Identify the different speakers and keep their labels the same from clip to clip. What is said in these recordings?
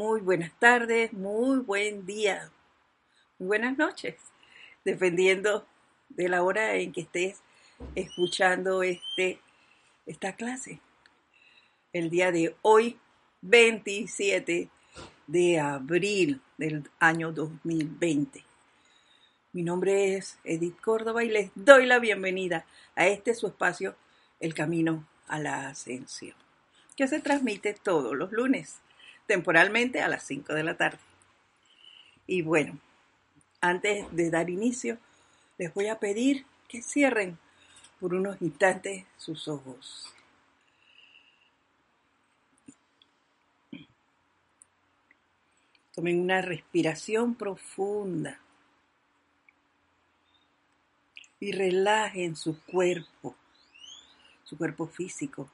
Speaker 1: Muy buenas tardes, muy buen día, muy buenas noches, dependiendo de la hora en que estés escuchando este, esta clase. El día de hoy, 27 de abril del año 2020. Mi nombre es Edith Córdoba y les doy la bienvenida a este su espacio, El Camino a la Ascensión, que se transmite todos los lunes temporalmente a las 5 de la tarde. Y bueno, antes de dar inicio, les voy a pedir que cierren por unos instantes sus ojos. Tomen una respiración profunda y relajen su cuerpo, su cuerpo físico,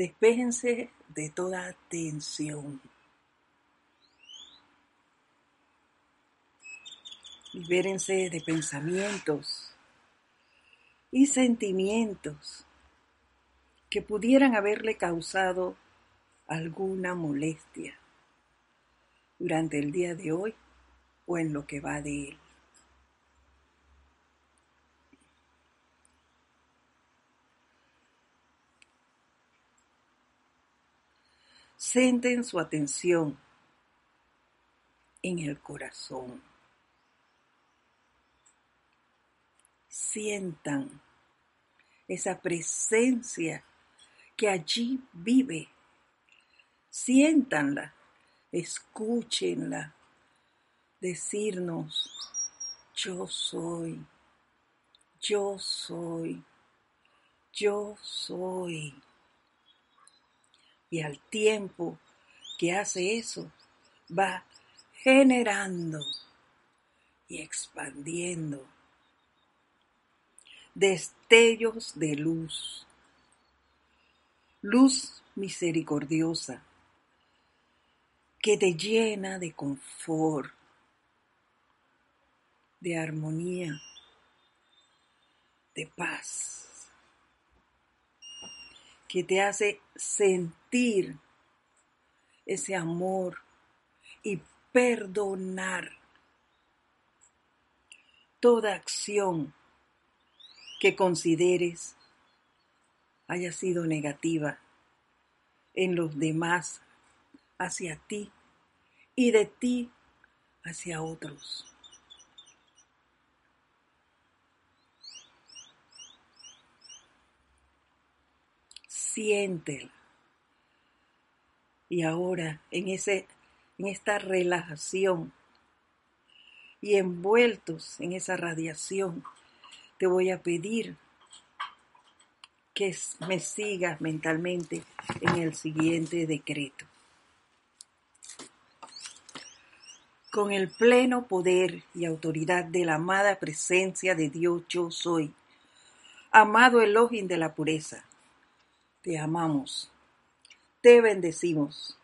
Speaker 1: Despéjense de toda tensión. Libérense de pensamientos y sentimientos que pudieran haberle causado alguna molestia durante el día de hoy o en lo que va de él. Centren su atención en el corazón. Sientan esa presencia que allí vive. Siéntanla, escúchenla, decirnos, yo soy, yo soy, yo soy. Y al tiempo que hace eso, va generando y expandiendo destellos de luz, luz misericordiosa que te llena de confort, de armonía, de paz que te hace sentir ese amor y perdonar toda acción que consideres haya sido negativa en los demás hacia ti y de ti hacia otros. Y ahora, en, ese, en esta relajación y envueltos en esa radiación, te voy a pedir que me sigas mentalmente en el siguiente decreto. Con el pleno poder y autoridad de la amada presencia de Dios yo soy, amado Elohim de la pureza, te amamos, te bendecimos.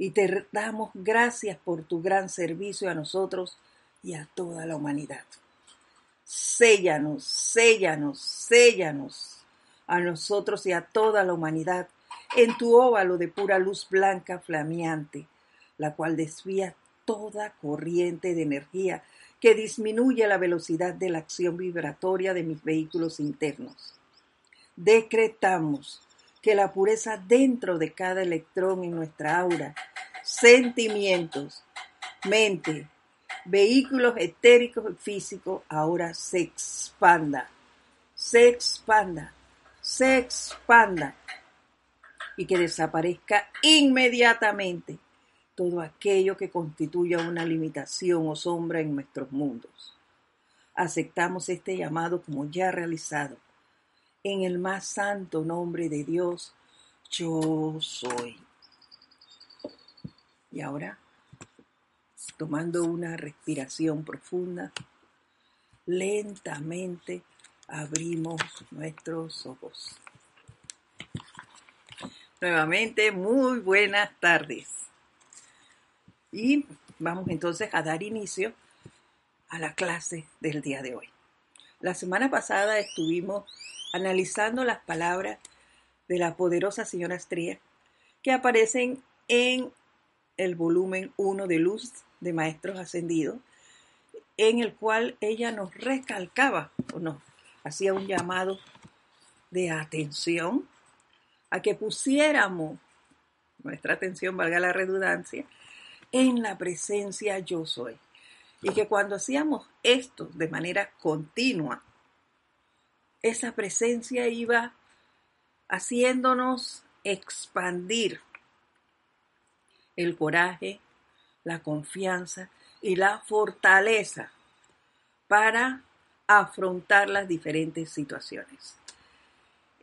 Speaker 1: Y te damos gracias por tu gran servicio a nosotros y a toda la humanidad. Séllanos, séllanos, séllanos a nosotros y a toda la humanidad en tu óvalo de pura luz blanca flameante, la cual desvía toda corriente de energía que disminuye la velocidad de la acción vibratoria de mis vehículos internos decretamos que la pureza dentro de cada electrón en nuestra aura, sentimientos, mente, vehículos etéricos y físicos ahora se expanda, se expanda, se expanda y que desaparezca inmediatamente todo aquello que constituya una limitación o sombra en nuestros mundos. Aceptamos este llamado como ya realizado en el más santo nombre de Dios, yo soy. Y ahora, tomando una respiración profunda, lentamente abrimos nuestros ojos. Nuevamente, muy buenas tardes. Y vamos entonces a dar inicio a la clase del día de hoy. La semana pasada estuvimos analizando las palabras de la poderosa señora Astría que aparecen en el volumen 1 de Luz de Maestros Ascendidos, en el cual ella nos recalcaba o nos hacía un llamado de atención a que pusiéramos nuestra atención, valga la redundancia, en la presencia yo soy. Y que cuando hacíamos esto de manera continua, esa presencia iba haciéndonos expandir el coraje, la confianza y la fortaleza para afrontar las diferentes situaciones.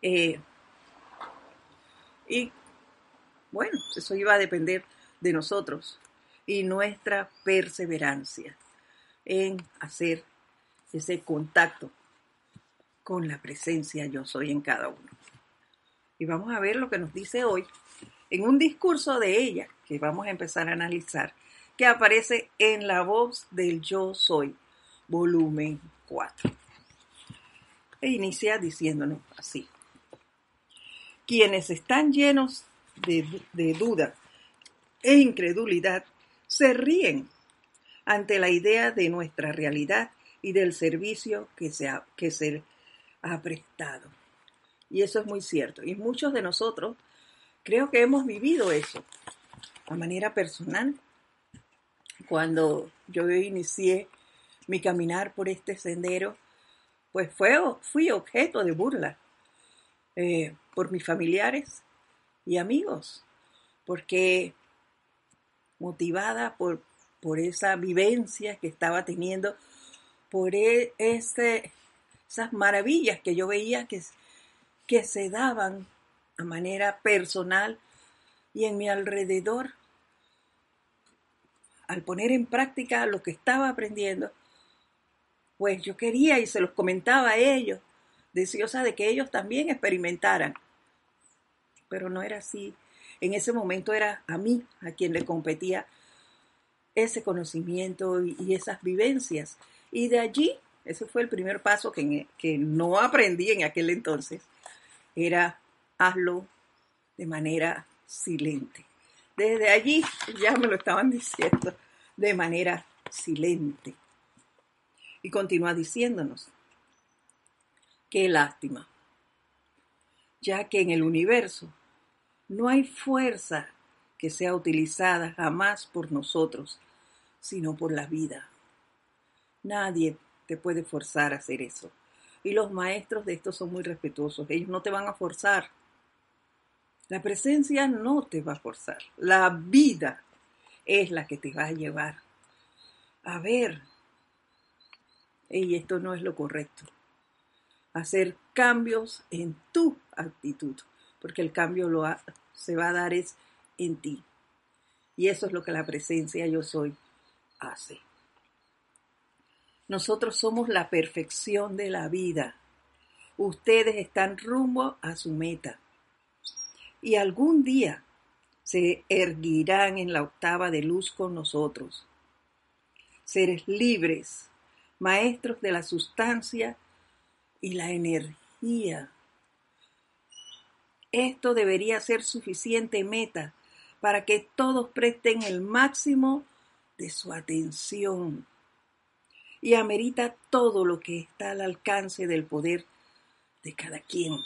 Speaker 1: Eh, y bueno, eso iba a depender de nosotros y nuestra perseverancia en hacer ese contacto con la presencia yo soy en cada uno. Y vamos a ver lo que nos dice hoy en un discurso de ella que vamos a empezar a analizar, que aparece en La voz del yo soy, volumen 4. E inicia diciéndonos así. Quienes están llenos de, de duda e incredulidad se ríen ante la idea de nuestra realidad y del servicio que se que se ha prestado. Y eso es muy cierto. Y muchos de nosotros creo que hemos vivido eso a manera personal. Cuando yo inicié mi caminar por este sendero, pues fue, fui objeto de burla eh, por mis familiares y amigos, porque motivada por, por esa vivencia que estaba teniendo, por e, ese, esas maravillas que yo veía que, que se daban a manera personal y en mi alrededor, al poner en práctica lo que estaba aprendiendo, pues yo quería y se los comentaba a ellos, deseosa de que ellos también experimentaran. Pero no era así. En ese momento era a mí a quien le competía ese conocimiento y, esas vivencias. Y de allí, ese fue el primer paso que, que no aprendí en aquel entonces, era hazlo de manera silente. Desde allí ya me lo estaban diciendo, de manera silente. Y continúa diciéndonos, qué lástima, ya que en el universo no hay fuerza que sea utilizada jamás por nosotros, sino por la vida. Nadie te puede forzar a hacer eso. Y los maestros de esto son muy respetuosos. Ellos no te van a forzar. La presencia no te va a forzar. La vida es la que te va a llevar a ver. Y esto no es lo correcto. Hacer cambios en tu actitud, porque el cambio lo se va a dar es en ti. Y eso es lo que la presencia yo soy hace. Nosotros somos la perfección de la vida. Ustedes están rumbo a su meta y algún día se erguirán en la octava de luz con nosotros. Seres libres, maestros de la sustancia y la energía. Esto debería ser suficiente meta para que todos presten el máximo de su atención y amerita todo lo que está al alcance del poder de cada quien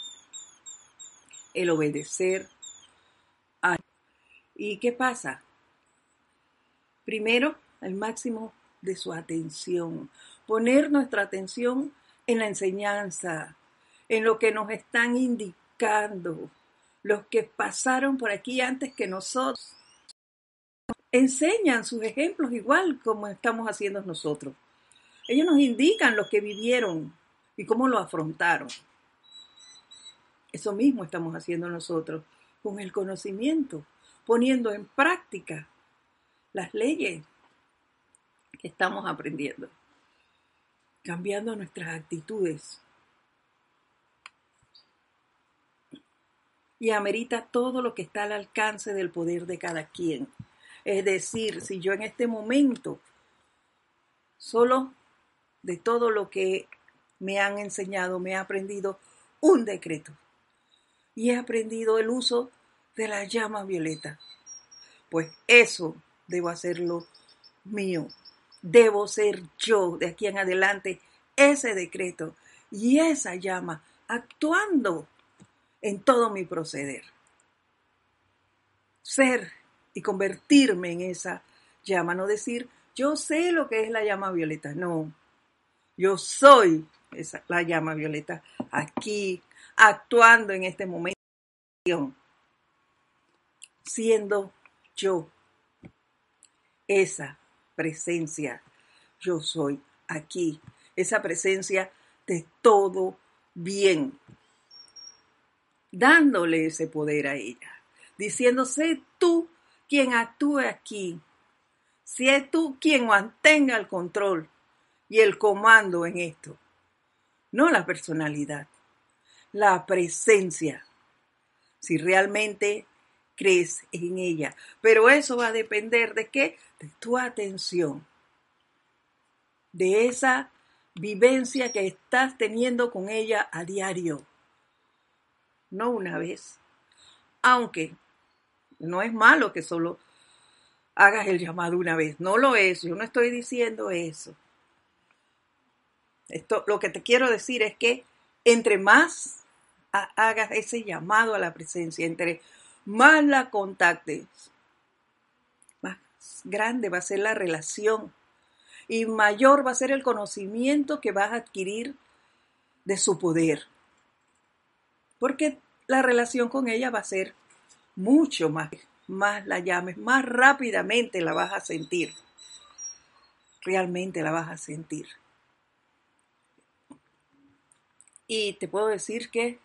Speaker 1: el obedecer a... ¿Y qué pasa? Primero, el máximo de su atención, poner nuestra atención en la enseñanza, en lo que nos están indicando, los que pasaron por aquí antes que nosotros. Enseñan sus ejemplos igual como estamos haciendo nosotros. Ellos nos indican lo que vivieron y cómo lo afrontaron. Eso mismo estamos haciendo nosotros con el conocimiento, poniendo en práctica las leyes que estamos aprendiendo, cambiando nuestras actitudes. Y amerita todo lo que está al alcance del poder de cada quien. Es decir, si yo en este momento, solo de todo lo que me han enseñado, me he aprendido un decreto, y he aprendido el uso de la llama violeta. Pues eso debo hacerlo mío. Debo ser yo de aquí en adelante ese decreto y esa llama actuando en todo mi proceder. Ser y convertirme en esa llama, no decir, yo sé lo que es la llama violeta, no, yo soy esa, la llama violeta aquí, actuando en este momento, siendo yo esa presencia, yo soy aquí, esa presencia de todo bien, dándole ese poder a ella, diciéndose tú quien actúe aquí, si es tú quien mantenga el control y el comando en esto, no la personalidad, la presencia, si realmente crees en ella. Pero eso va a depender de qué? De tu atención, de esa vivencia que estás teniendo con ella a diario, no una vez. Aunque no es malo que solo hagas el llamado una vez, no lo es, yo no estoy diciendo eso. Esto, lo que te quiero decir es que entre más hagas ese llamado a la presencia, entre más la contactes, más grande va a ser la relación y mayor va a ser el conocimiento que vas a adquirir de su poder. Porque la relación con ella va a ser mucho más, más la llames, más rápidamente la vas a sentir. Realmente la vas a sentir. Y te puedo decir que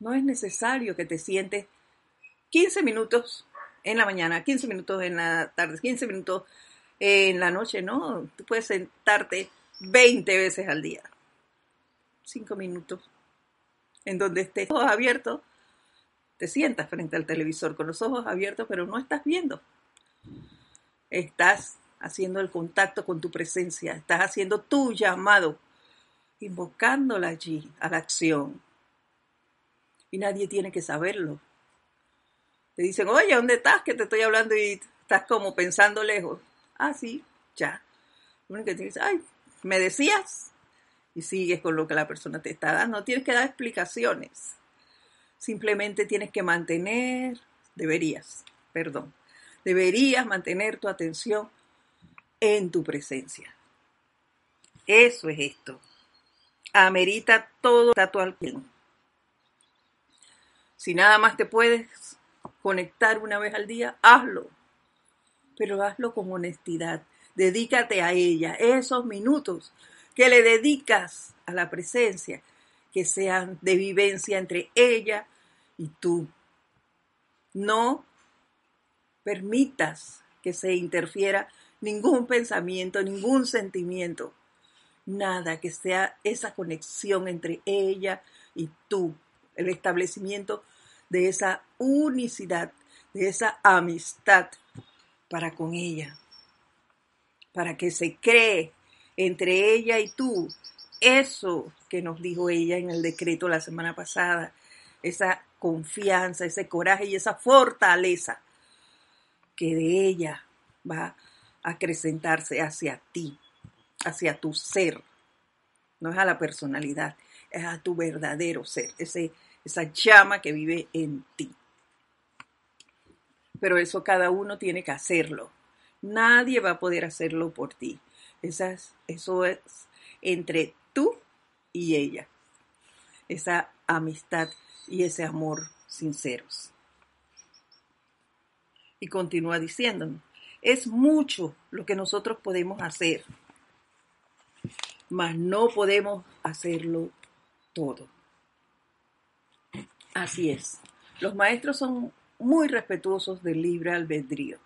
Speaker 1: no es necesario que te sientes 15 minutos en la mañana, 15 minutos en la tarde, 15 minutos en la noche, no. Tú puedes sentarte 20 veces al día. 5 minutos. En donde estés ojos abiertos, te sientas frente al televisor con los ojos abiertos, pero no estás viendo. Estás haciendo el contacto con tu presencia, estás haciendo tu llamado, invocándola allí a la acción. Y nadie tiene que saberlo. Te dicen, oye, ¿dónde estás? Que te estoy hablando y estás como pensando lejos. Ah, sí, ya. Lo único que tienes, ay, ¿me decías? Y sigues con lo que la persona te está dando. No tienes que dar explicaciones. Simplemente tienes que mantener, deberías, perdón, deberías mantener tu atención en tu presencia. Eso es esto. Amerita todo alcance. Si nada más te puedes conectar una vez al día, hazlo. Pero hazlo con honestidad. Dedícate a ella. Esos minutos que le dedicas a la presencia, que sean de vivencia entre ella y tú. No permitas que se interfiera ningún pensamiento, ningún sentimiento, nada que sea esa conexión entre ella y tú, el establecimiento de esa unicidad, de esa amistad para con ella, para que se cree entre ella y tú. Eso que nos dijo ella en el decreto la semana pasada, esa confianza, ese coraje y esa fortaleza que de ella va a acrecentarse hacia ti, hacia tu ser. No es a la personalidad, es a tu verdadero ser, ese, esa llama que vive en ti. Pero eso cada uno tiene que hacerlo. Nadie va a poder hacerlo por ti. eso es entre tú y ella. Esa amistad y ese amor sinceros. Y continúa diciéndonos, es mucho lo que nosotros podemos hacer, mas no podemos hacerlo todo. Así es. Los maestros son muy respetuosos del libre albedrío.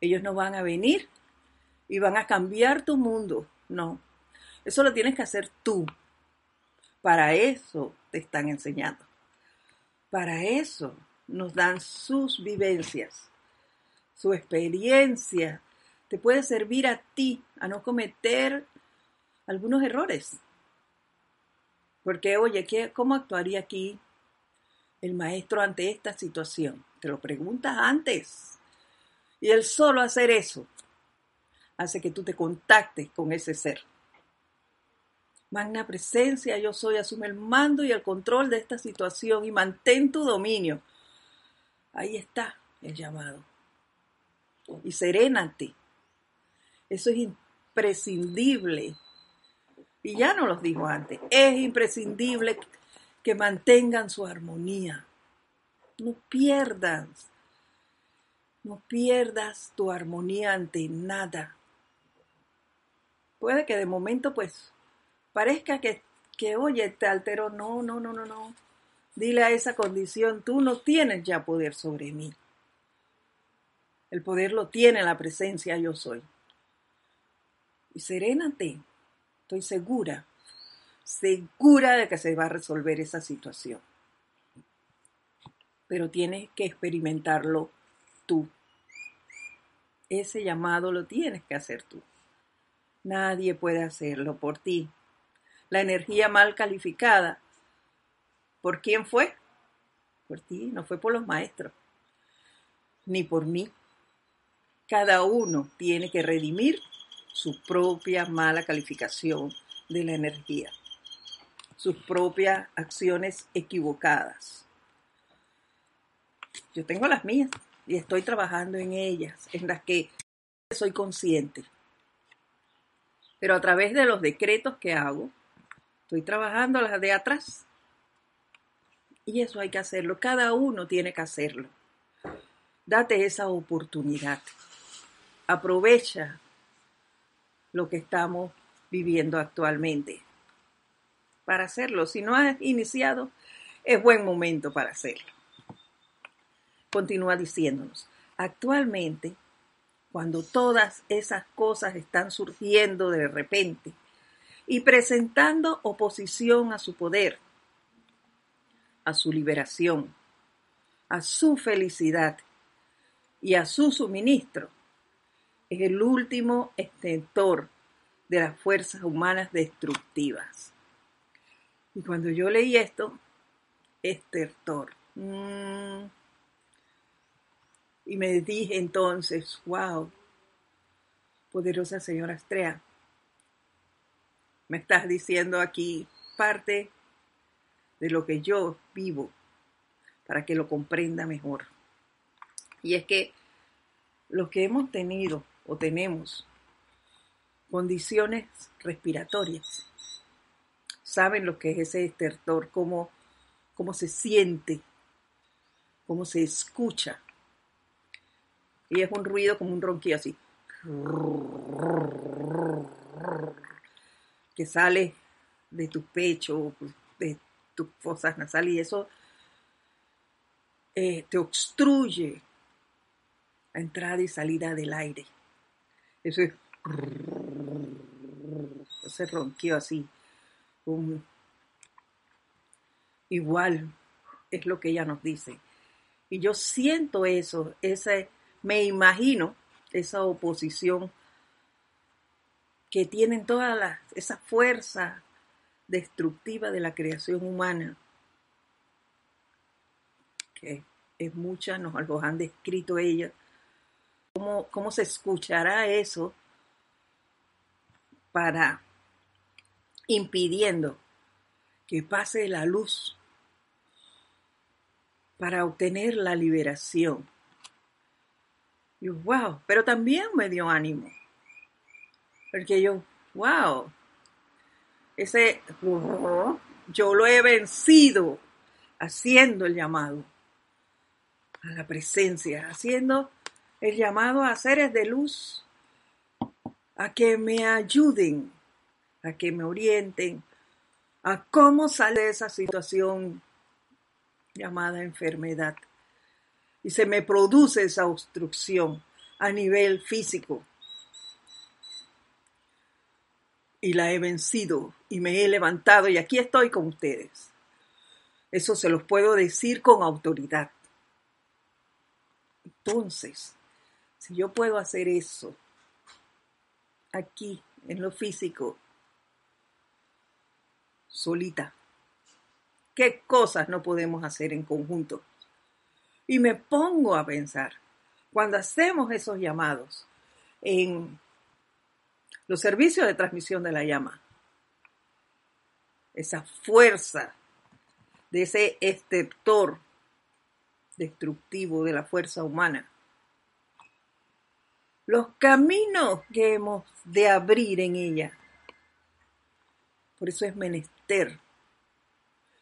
Speaker 1: Ellos no van a venir y van a cambiar tu mundo. No. Eso lo tienes que hacer tú. Para eso te están enseñando. Para eso nos dan sus vivencias, su experiencia. Te puede servir a ti a no cometer algunos errores. Porque, oye, ¿qué, ¿cómo actuaría aquí el maestro ante esta situación? te lo preguntas antes. Y el solo hacer eso hace que tú te contactes con ese ser. Magna presencia, yo soy, asume el mando y el control de esta situación y mantén tu dominio. Ahí está el llamado. Y serénate. Eso es imprescindible. Y ya no los dijo antes. Es imprescindible que mantengan su armonía. No pierdas. No pierdas tu armonía ante nada. Puede que de momento pues parezca que, que oye, te alteró. No, no, no, no, no. Dile a esa condición, tú no tienes ya poder sobre mí. El poder lo tiene la presencia yo soy. Y serénate, estoy segura, segura de que se va a resolver esa situación. Pero tienes que experimentarlo tú. Ese llamado lo tienes que hacer tú. Nadie puede hacerlo por ti. La energía mal calificada, ¿por quién fue? Por ti, no fue por los maestros, ni por mí. Cada uno tiene que redimir su propia mala calificación de la energía, sus propias acciones equivocadas. Yo tengo las mías y estoy trabajando en ellas, en las que soy consciente. Pero a través de los decretos que hago, estoy trabajando las de atrás. Y eso hay que hacerlo, cada uno tiene que hacerlo. Date esa oportunidad. Aprovecha lo que estamos viviendo actualmente para hacerlo. Si no has iniciado, es buen momento para hacerlo. Continúa diciéndonos, actualmente, cuando todas esas cosas están surgiendo de repente y presentando oposición a su poder, a su liberación, a su felicidad y a su suministro, es el último extentor de las fuerzas humanas destructivas. Y cuando yo leí esto, estertor. Mm, y me dije entonces, wow, poderosa señora Astrea, me estás diciendo aquí parte de lo que yo vivo para que lo comprenda mejor. Y es que los que hemos tenido o tenemos condiciones respiratorias. Saben lo que es ese estertor, cómo, cómo se siente, cómo se escucha. Y es un ruido como un ronquido así. Que sale de tu pecho, de tus fosas nasales y eso eh, te obstruye la entrada y salida del aire. Eso es se ronquió así. igual es lo que ella nos dice. Y yo siento eso, ese, me imagino esa oposición que tienen toda la, esa fuerza destructiva de la creación humana, que es mucha, nos han descrito ellas. ¿Cómo, cómo se escuchará eso para impidiendo que pase la luz para obtener la liberación. Y wow, pero también me dio ánimo. Porque yo, wow, ese, yo lo he vencido haciendo el llamado a la presencia, haciendo el llamado a seres de luz a que me ayuden a que me orienten a cómo sale esa situación llamada enfermedad. Y se me produce esa obstrucción a nivel físico. Y la he vencido y me he levantado y aquí estoy con ustedes. Eso se los puedo decir con autoridad. Entonces, si yo puedo hacer eso aquí en lo físico, solita. ¿Qué cosas no podemos hacer en conjunto? Y me pongo a pensar, cuando hacemos esos llamados en los servicios de transmisión de la llama, esa fuerza de ese exceptor destructivo de la fuerza humana. Los caminos que hemos de abrir en ella. Por eso es menester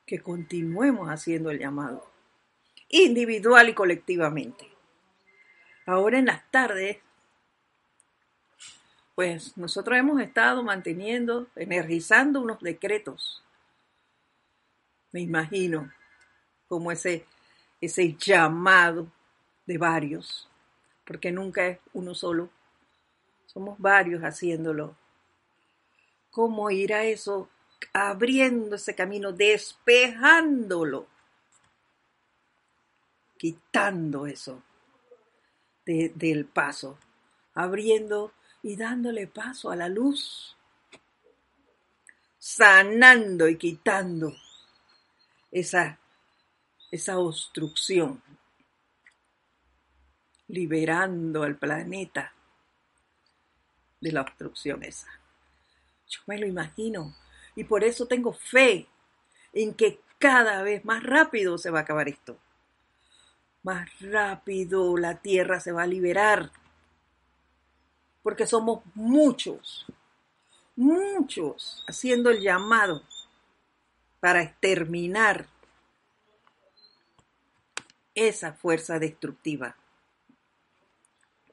Speaker 1: que continuemos haciendo el llamado, individual y colectivamente. Ahora en las tardes, pues nosotros hemos estado manteniendo, energizando unos decretos. Me imagino como ese ese llamado de varios, porque nunca es uno solo, somos varios haciéndolo. ¿Cómo ir a eso? Abriendo ese camino, despejándolo, quitando eso del paso, abriendo y dándole paso a la luz, sanando y quitando esa esa obstrucción, liberando al planeta de la obstrucción esa. Yo me lo imagino y por eso tengo fe en que cada vez más rápido se va a acabar esto. Más rápido la tierra se va a liberar. Porque somos muchos, muchos haciendo el llamado para exterminar esa fuerza destructiva,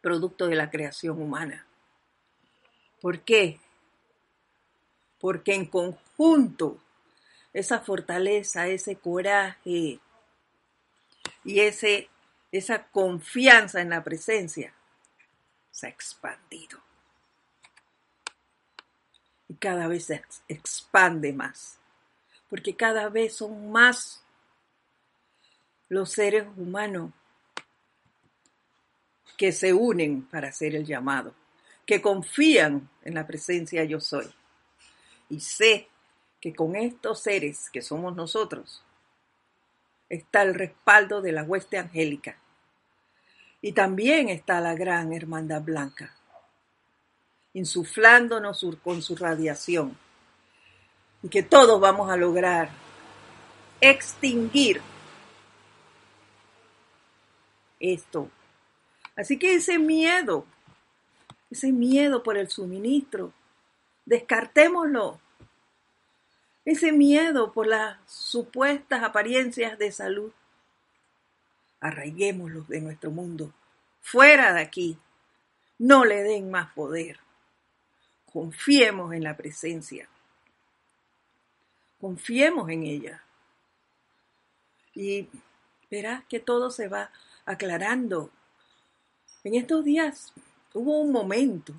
Speaker 1: producto de la creación humana. ¿Por qué? Porque en conjunto esa fortaleza, ese coraje y ese, esa confianza en la presencia se ha expandido. Y cada vez se expande más, porque cada vez son más los seres humanos que se unen para hacer el llamado, que confían en la presencia yo soy. Y sé que con estos seres que somos nosotros está el respaldo de la hueste angélica. Y también está la gran hermandad blanca, insuflándonos con su radiación. Y que todos vamos a lograr extinguir esto. Así que ese miedo, ese miedo por el suministro, descartémoslo. Ese miedo por las supuestas apariencias de salud, arraiguémoslo de nuestro mundo, fuera de aquí. No le den más poder. Confiemos en la presencia. Confiemos en ella. Y verás que todo se va aclarando. En estos días hubo un momento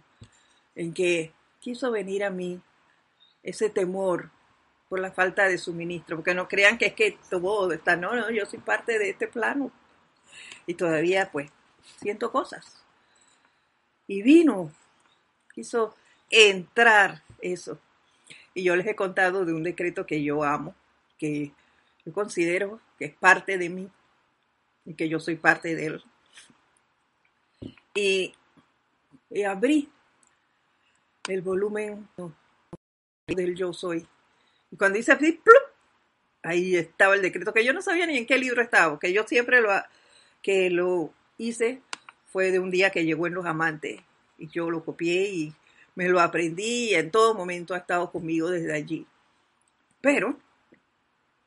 Speaker 1: en que quiso venir a mí ese temor por la falta de suministro, porque no crean que es que todo está, no, no, yo soy parte de este plano y todavía pues siento cosas. Y vino, quiso entrar eso. Y yo les he contado de un decreto que yo amo, que yo considero que es parte de mí, y que yo soy parte de él. Y, abrí el volumen del yo soy. Y cuando hice así, ahí estaba el decreto, que yo no sabía ni en qué libro estaba, que yo siempre lo, que lo hice fue de un día que llegó en Los Amantes. Y yo lo copié y me lo aprendí y en todo momento ha estado conmigo desde allí. Pero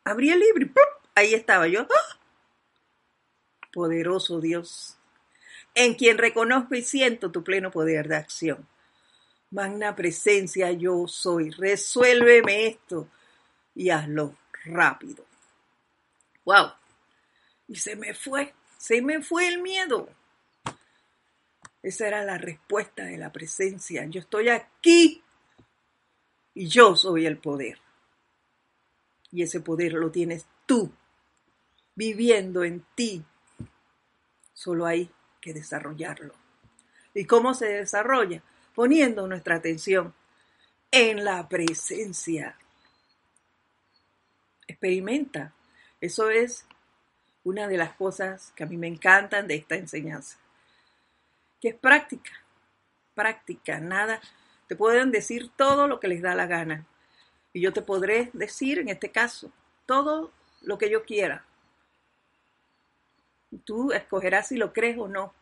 Speaker 1: abrí el libro y ahí estaba yo. ¡ah! poderoso Dios, en quien reconozco y siento tu pleno poder de acción. Magna presencia yo soy, resuélveme esto y hazlo rápido. ¡Wow! Y se me fue, se me fue el miedo. Esa era la respuesta de la presencia. Yo estoy aquí y yo soy el poder. Y ese poder lo tienes tú, viviendo en ti, Solo hay que desarrollarlo. ¿Y cómo se desarrolla? Poniendo nuestra atención en la presencia. Experimenta. Eso es una de las cosas que a mí me encantan de esta enseñanza, que es práctica, práctica, nada. Te pueden decir todo lo que les da la gana. Y yo te podré decir, en este caso, todo lo que yo quiera. Tú escogerás si lo crees o no.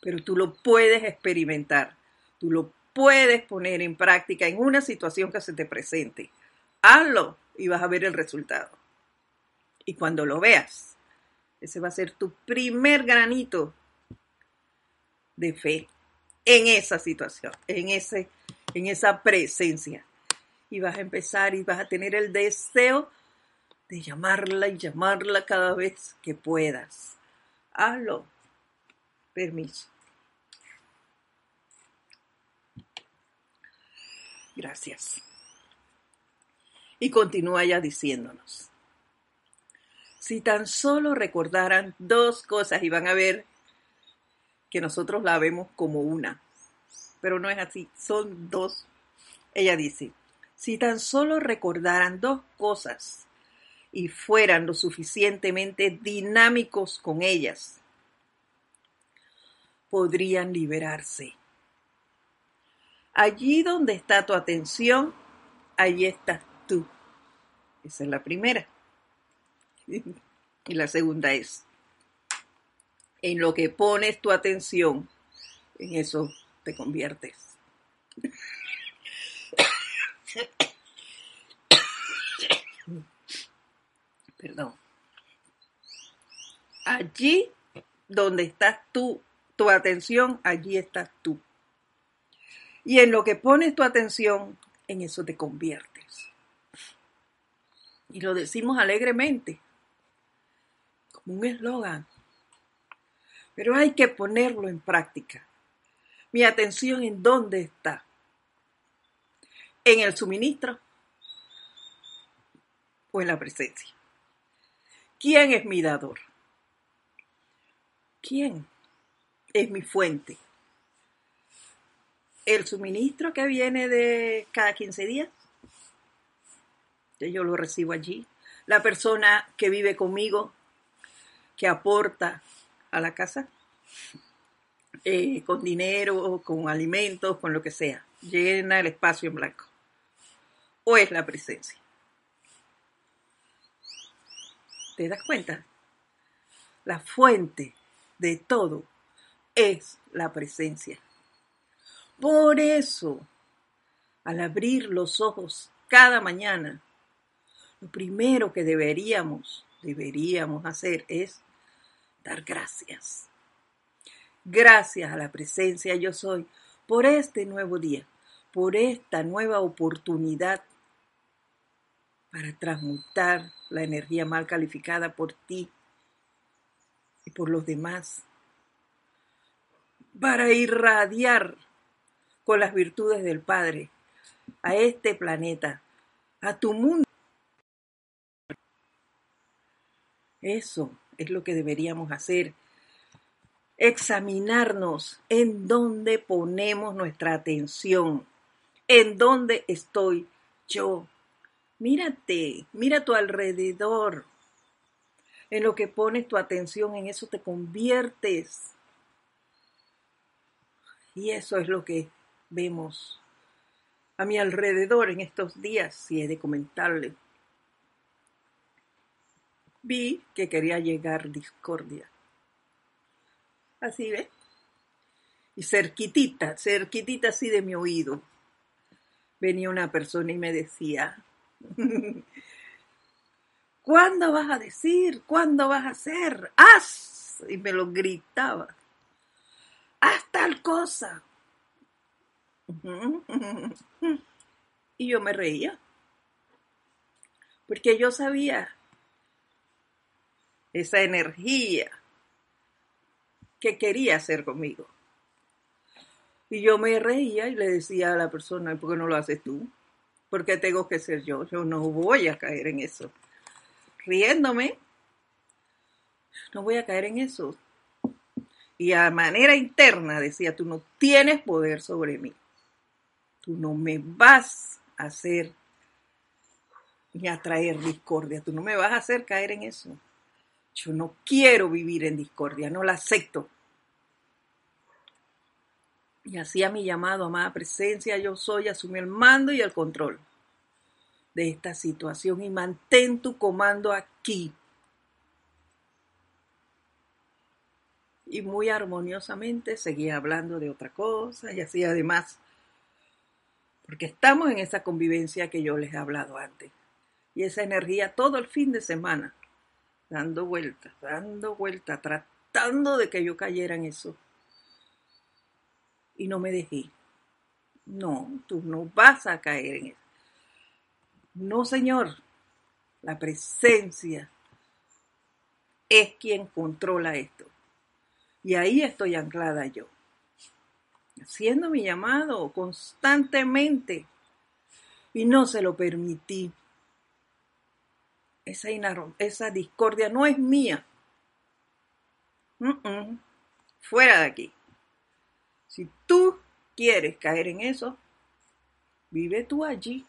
Speaker 1: Pero tú lo puedes experimentar. Tú lo puedes poner en práctica en una situación que se te presente. Hazlo y vas a ver el resultado. Y cuando lo veas, ese va a ser tu primer granito de fe en esa situación, en, ese, en esa presencia. Y vas a empezar y vas a tener el deseo de llamarla y llamarla cada vez que puedas. Hazlo. Permiso. Gracias. Y continúa ya diciéndonos. Si tan solo recordaran dos cosas y van a ver que nosotros la vemos como una, pero no es así, son dos. Ella dice, si tan solo recordaran dos cosas y fueran lo suficientemente dinámicos con ellas, podrían liberarse. Allí donde está tu atención, allí estás tú. Esa es la primera. Y la segunda es, en lo que pones tu atención, en eso te conviertes. Perdón. Allí donde estás tú, tu atención, allí estás tú. Y en lo que pones tu atención, en eso te conviertes. Y lo decimos alegremente, como un eslogan. Pero hay que ponerlo en práctica. Mi atención en dónde está. En el suministro o en la presencia. ¿Quién es mi dador? ¿Quién es mi fuente? ¿El suministro que viene de cada 15 días? Yo lo recibo allí. La persona que vive conmigo, que aporta a la casa, eh, con dinero, con alimentos, con lo que sea, llena el espacio en blanco. O es la presencia. ¿Te das cuenta? La fuente de todo es la presencia. Por eso, al abrir los ojos cada mañana, lo primero que deberíamos, deberíamos hacer es dar gracias. Gracias a la presencia yo soy por este nuevo día, por esta nueva oportunidad para transmutar la energía mal calificada por ti y por los demás, para irradiar con las virtudes del Padre a este planeta, a tu mundo. Eso es lo que deberíamos hacer. Examinarnos en dónde ponemos nuestra atención, en dónde estoy yo Mírate, mira tu alrededor. En lo que pones tu atención, en eso te conviertes. Y eso es lo que vemos a mi alrededor en estos días, si he de comentarle. Vi que quería llegar discordia. Así ve. Y cerquitita, cerquitita así de mi oído, venía una persona y me decía, ¿Cuándo vas a decir? ¿Cuándo vas a hacer? ¡Haz! Y me lo gritaba. ¡Haz tal cosa! Y yo me reía. Porque yo sabía esa energía que quería hacer conmigo. Y yo me reía y le decía a la persona, ¿por qué no lo haces tú? porque tengo que ser yo. Yo no voy a caer en eso. Riéndome, no voy a caer en eso. Y a manera interna decía, tú no tienes poder sobre mí. Tú no me vas a hacer ni a traer discordia. Tú no me vas a hacer caer en eso. Yo no quiero vivir en discordia, no la acepto. Y así a mi llamado, amada presencia, yo soy, asume el mando y el control de esta situación y mantén tu comando aquí. Y muy armoniosamente seguía hablando de otra cosa y así además, porque estamos en esa convivencia que yo les he hablado antes. Y esa energía todo el fin de semana, dando vueltas, dando vueltas, tratando de que yo cayera en eso y no me dejé. No, tú no vas a caer en eso. No, Señor. La presencia es quien controla esto. Y ahí estoy anclada yo. Haciendo mi llamado constantemente. Y no se lo permití. Esa, esa discordia no es mía. Fuera de aquí. Si tú quieres caer en eso, vive tú allí,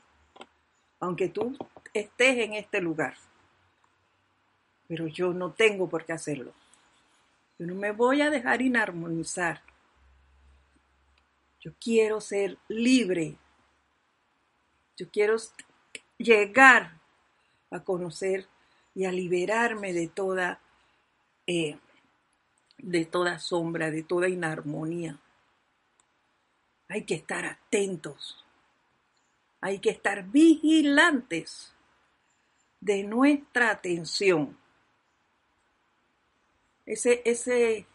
Speaker 1: aunque tú estés en este lugar. Pero yo no tengo por qué hacerlo. Yo no me voy a dejar inarmonizar. Yo quiero ser libre. Yo quiero llegar a conocer y a liberarme de toda, eh, de toda sombra, de toda inarmonía. Hay que estar atentos. Hay que estar vigilantes de nuestra atención. Ese, ese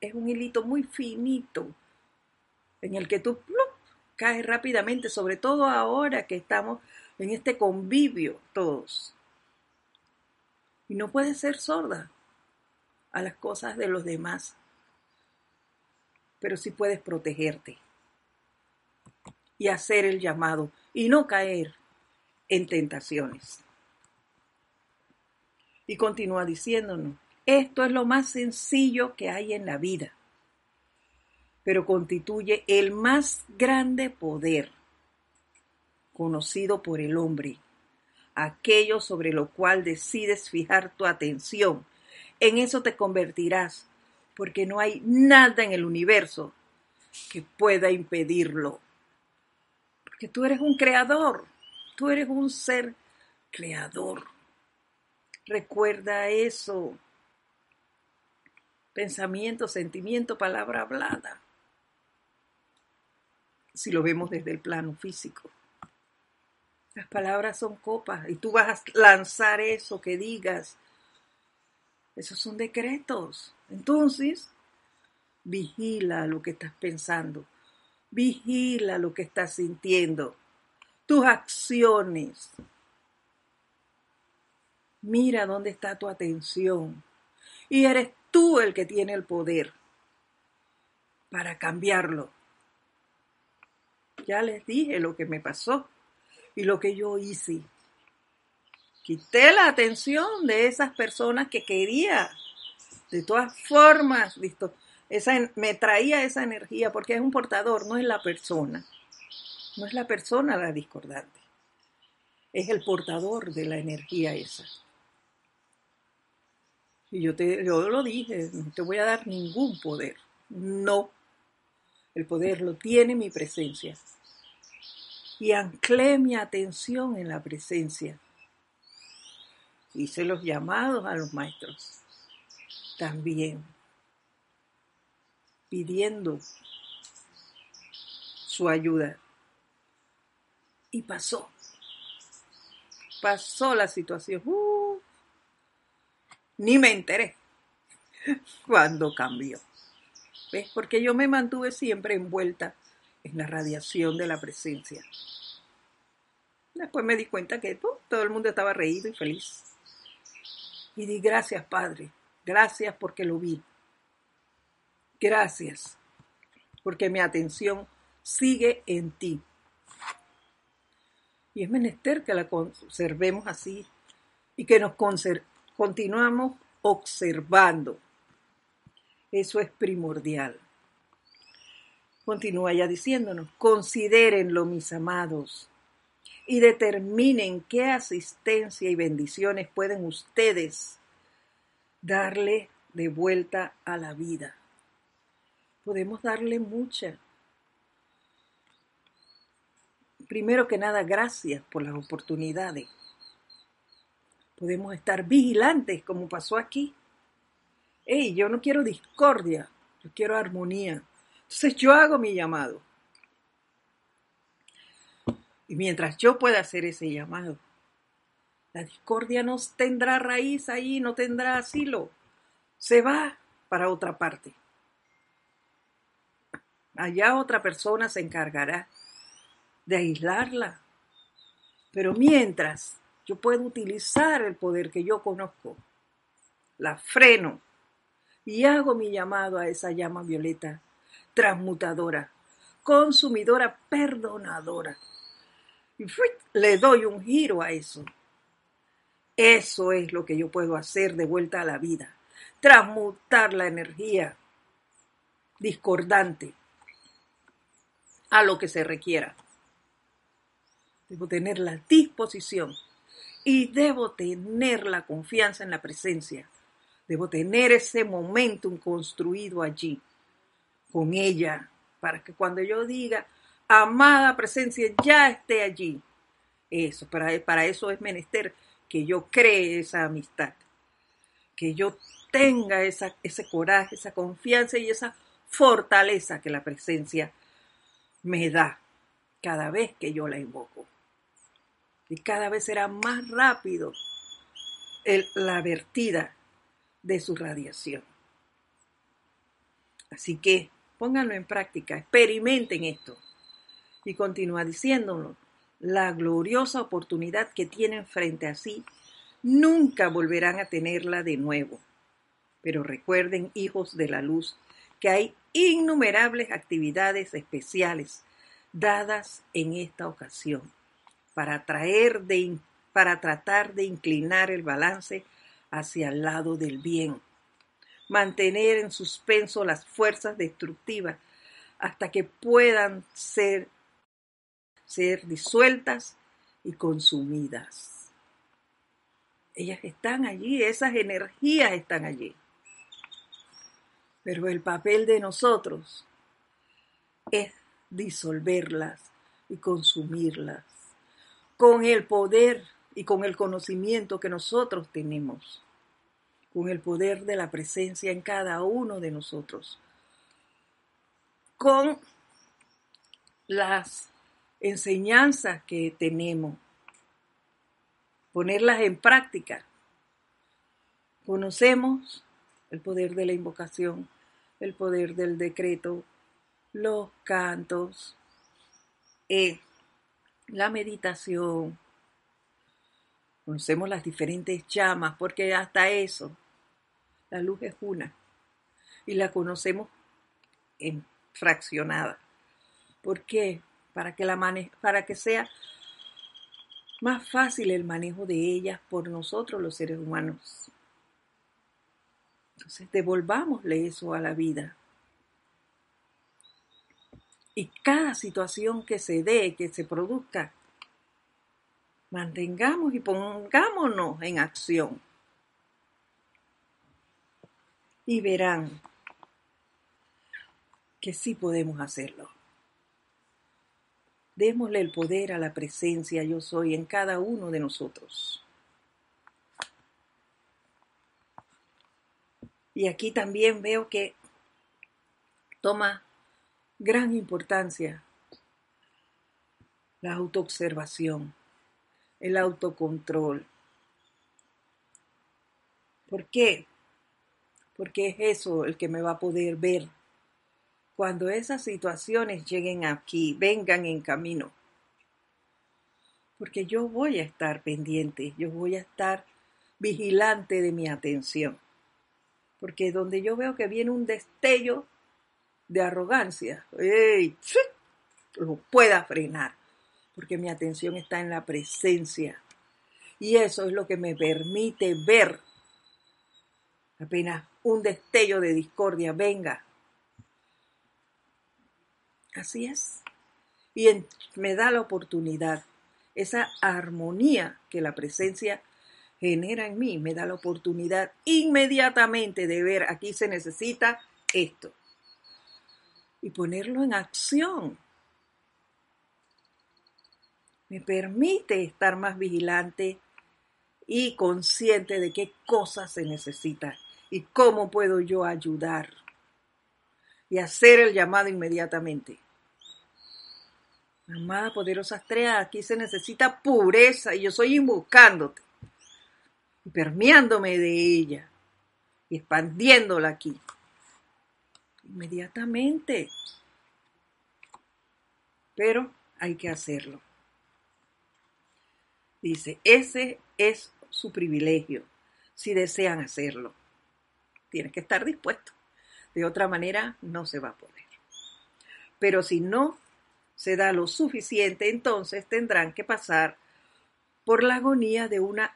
Speaker 1: es un hilito muy finito en el que tú caes rápidamente, sobre todo ahora que estamos en este convivio todos. Y no puedes ser sorda a las cosas de los demás, pero sí puedes protegerte y hacer el llamado y no caer en tentaciones. Y continúa diciéndonos, esto es lo más sencillo que hay en la vida, pero constituye el más grande poder conocido por el hombre, aquello sobre lo cual decides fijar tu atención. En eso te convertirás, porque no hay nada en el universo que pueda impedirlo que tú eres un creador, tú eres un ser creador. Recuerda eso. Pensamiento, sentimiento, palabra hablada. Si lo vemos desde el plano físico. Las palabras son copas y tú vas a lanzar eso que digas. Esos son decretos. Entonces, vigila lo que estás pensando. Vigila lo que estás sintiendo, tus acciones. Mira dónde está tu atención. Y eres tú el que tiene el poder para cambiarlo. Ya les dije lo que me pasó y lo que yo hice. Quité la atención de esas personas que quería. De todas formas, visto, me traía esa energía porque es un portador, no es la persona. No es la persona la discordante. Es el portador de la energía esa. Y yo, te, lo dije, no te voy a dar ningún poder. No. El poder lo tiene mi presencia. Y anclé mi atención en la presencia. Hice los llamados a los maestros. También pidiendo su ayuda. Y pasó. Pasó la situación. Uh, ni me enteré cuando cambió. ¿Ves? Porque yo me mantuve siempre envuelta en la radiación de la presencia. Después me di cuenta que uh, todo el mundo estaba reído y feliz. Y di gracias, Padre. Gracias porque lo vi. Gracias, porque mi atención sigue en ti. Y es menester que la conservemos así y que nos continuamos observando. Eso es primordial. Continúa ya diciéndonos, considérenlo mis amados. y determinen qué asistencia y bendiciones pueden ustedes darle de vuelta a la vida. Podemos darle mucha. Primero que nada, gracias por las oportunidades. Podemos estar vigilantes como pasó aquí. Hey, yo no quiero discordia, yo quiero armonía. Entonces yo hago mi llamado. Y mientras yo pueda hacer ese llamado, la discordia no tendrá raíz ahí, no tendrá asilo. Se va para otra parte. Allá otra persona se encargará de aislarla. Pero mientras yo puedo utilizar el poder que yo conozco, la freno y hago mi llamado a esa llama violeta transmutadora, consumidora, perdonadora. Y le doy un giro a eso. Eso es lo que yo puedo hacer de vuelta a la vida. Transmutar la energía discordante a lo que se requiera. Debo tener la disposición y debo tener la confianza en la presencia. Debo tener ese momentum construido allí con ella para que cuando yo diga, amada presencia, ya esté allí. Eso, para, eso es menester que yo cree esa amistad, que yo tenga esa, ese coraje, esa confianza y esa fortaleza que la presencia me da cada vez que yo la invoco. Y cada vez será más rápido la vertida de su radiación. Así que pónganlo en práctica, experimenten esto. Y continúa diciéndolo, la gloriosa oportunidad que tienen frente a sí, nunca volverán a tenerla de nuevo. Pero recuerden, hijos de la luz, que hay innumerables actividades especiales dadas en esta ocasión para, traer de, para tratar de inclinar el balance hacia el lado del bien, mantener en suspenso las fuerzas destructivas hasta que puedan ser ser disueltas y consumidas. Ellas están allí, esas energías están allí. Pero el papel de nosotros es disolverlas y consumirlas con el poder y con el conocimiento que nosotros tenemos, con el poder de la presencia en cada uno de nosotros, con las enseñanzas que tenemos, ponerlas en práctica. Conocemos el poder de la invocación, el poder del decreto, los cantos, eh, la meditación. Conocemos las diferentes llamas, porque hasta eso, la luz es una. Y la conocemos en fraccionada. ¿Por qué? para que, la para que sea más fácil el manejo de ellas por nosotros los seres humanos. Entonces devolvámosle eso a la vida. Y cada situación que se dé, que se produzca, mantengamos y pongámonos en acción. Y verán que sí podemos hacerlo. Démosle el poder a la presencia yo soy en cada uno de nosotros. Y aquí también veo que toma gran importancia la autoobservación, el autocontrol. ¿Por qué? Porque es eso el que me va a poder ver cuando esas situaciones lleguen aquí, vengan en camino. Porque yo voy a estar pendiente, yo voy a estar vigilante de mi atención. Porque donde yo veo que viene un destello de arrogancia, lo pueda frenar, porque mi atención está en la presencia. Y eso es lo que me permite ver apenas un destello de discordia venga, Así es. Y me da la oportunidad esa armonía que la presencia genera en mí, me da la oportunidad inmediatamente de ver, aquí se necesita esto, y ponerlo en acción. Me permite estar más vigilante y consciente de qué cosas se necesitan y cómo puedo yo ayudar y hacer el llamado inmediatamente. Amada poderosa estrella, aquí se necesita pureza y yo soy invocándote y permeándome de ella y expandiéndola aquí. Inmediatamente. Pero hay que hacerlo. Dice, ese es su privilegio, si desean hacerlo. Tienes que estar dispuesto. De otra manera, no se va a poder. Pero si no se da lo suficiente, entonces tendrán que pasar por la agonía de una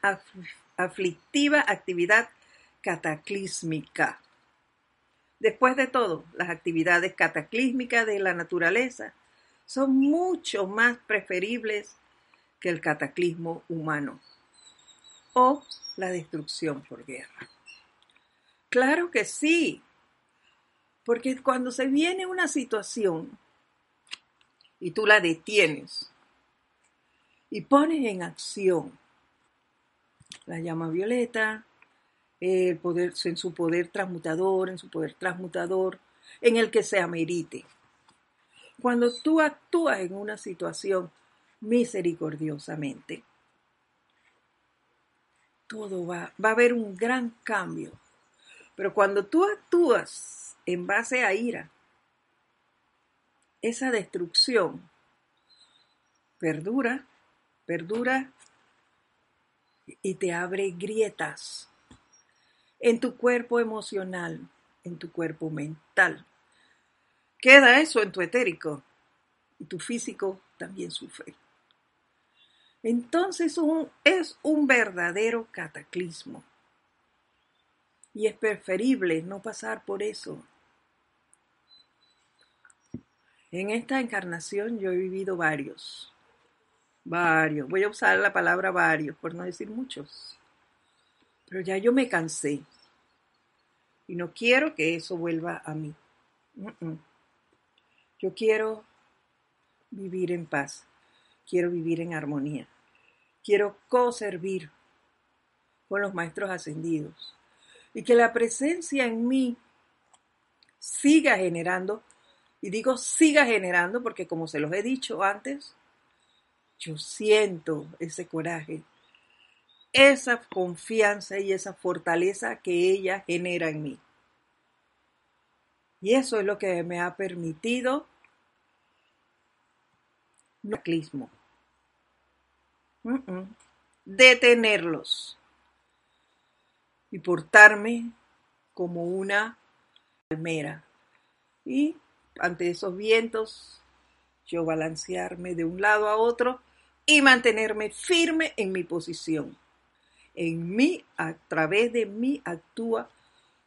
Speaker 1: aflictiva actividad cataclísmica. Después de todo, las actividades cataclísmicas de la naturaleza son mucho más preferibles que el cataclismo humano o la destrucción por guerra. Claro que sí, porque cuando se viene una situación y tú la detienes y pones en acción la llama violeta, el poder, en su poder transmutador, en su poder transmutador, en el que se amerite. Cuando tú actúas en una situación misericordiosamente, todo va, va a haber un gran cambio. Pero cuando tú actúas en base a ira, esa destrucción perdura, perdura y te abre grietas en tu cuerpo emocional, en tu cuerpo mental. Queda eso en tu etérico y tu físico también sufre. Entonces es un verdadero cataclismo. Y es preferible no pasar por eso. En esta encarnación yo he vivido varios. Varios. Voy a usar la palabra varios, por no decir muchos. Pero ya yo me cansé. Y no quiero que eso vuelva a mí. Yo quiero vivir en paz. Quiero vivir en armonía. Quiero co-servir con los maestros ascendidos. Y que la presencia en mí siga generando, y digo siga generando porque como se los he dicho antes, yo siento ese coraje, esa confianza y esa fortaleza que ella genera en mí. Y eso es lo que me ha permitido no detenerlos y portarme como una palmera. Y ante esos vientos, yo balancearme de un lado a otro y mantenerme firme en mi posición. En mí, a través de mí, actúa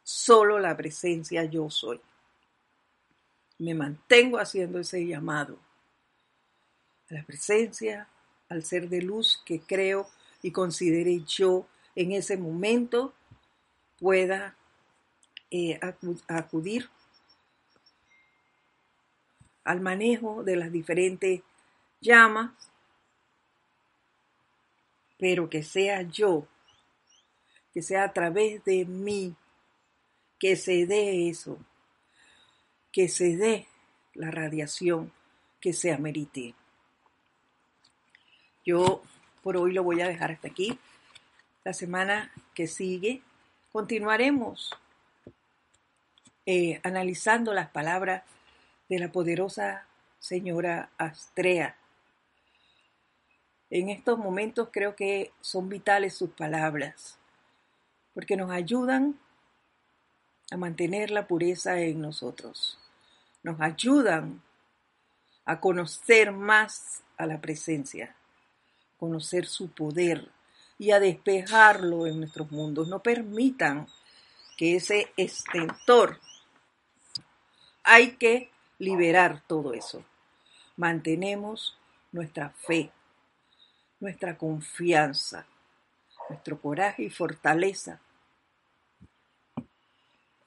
Speaker 1: solo la presencia yo soy. Me mantengo haciendo ese llamado a la presencia, al ser de luz que creo y considere yo en ese momento pueda eh, acudir al manejo de las diferentes llamas pero que sea yo, que sea a través de mí, que se dé eso, que se dé la radiación que se amerite. Yo por hoy lo voy a dejar hasta aquí. La semana que sigue continuaremos eh, analizando las palabras de la poderosa señora Astrea en estos momentos creo que son vitales sus palabras, porque nos ayudan a mantener la pureza en nosotros, nos ayudan a conocer más a la presencia, conocer su poder y a despejarlo en nuestros mundos. No permitan que ese estentor, hay que liberar todo eso. Mantenemos nuestra fe, nuestra confianza, nuestro coraje y fortaleza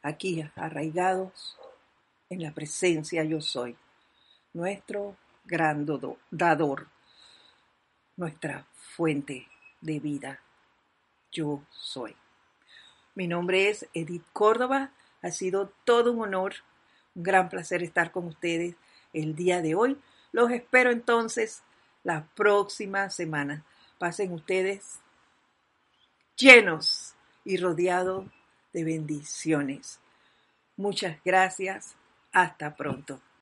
Speaker 1: aquí arraigados en la presencia yo soy, nuestro gran dador, nuestra fuente de vida. Yo soy. Mi nombre es Edith Córdoba. Ha sido todo un honor, un gran placer estar con ustedes el día de hoy. Los espero entonces la próxima semana. Pasen ustedes llenos y rodeados de bendiciones. Muchas gracias. Hasta pronto.